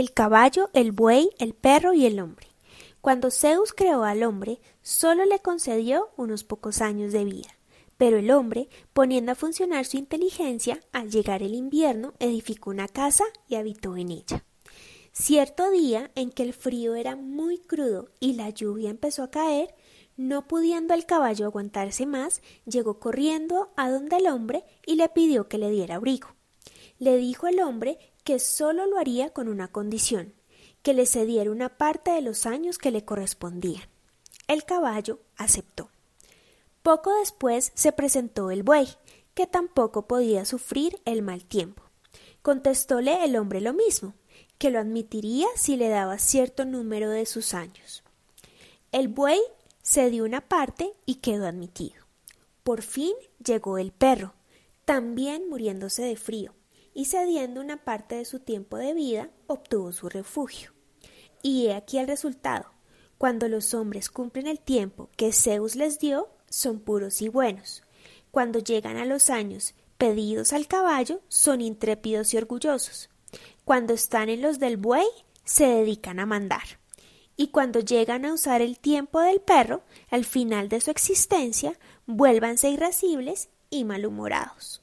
el caballo, el buey, el perro y el hombre. Cuando Zeus creó al hombre, solo le concedió unos pocos años de vida. Pero el hombre, poniendo a funcionar su inteligencia, al llegar el invierno, edificó una casa y habitó en ella. Cierto día en que el frío era muy crudo y la lluvia empezó a caer, no pudiendo el caballo aguantarse más, llegó corriendo a donde el hombre y le pidió que le diera abrigo. Le dijo el hombre que solo lo haría con una condición, que le cediera una parte de los años que le correspondían. El caballo aceptó. Poco después se presentó el buey, que tampoco podía sufrir el mal tiempo. Contestóle el hombre lo mismo, que lo admitiría si le daba cierto número de sus años. El buey cedió una parte y quedó admitido. Por fin llegó el perro, también muriéndose de frío y cediendo una parte de su tiempo de vida, obtuvo su refugio. Y he aquí el resultado. Cuando los hombres cumplen el tiempo que Zeus les dio, son puros y buenos. Cuando llegan a los años pedidos al caballo, son intrépidos y orgullosos. Cuando están en los del buey, se dedican a mandar. Y cuando llegan a usar el tiempo del perro, al final de su existencia, vuélvanse irascibles y malhumorados.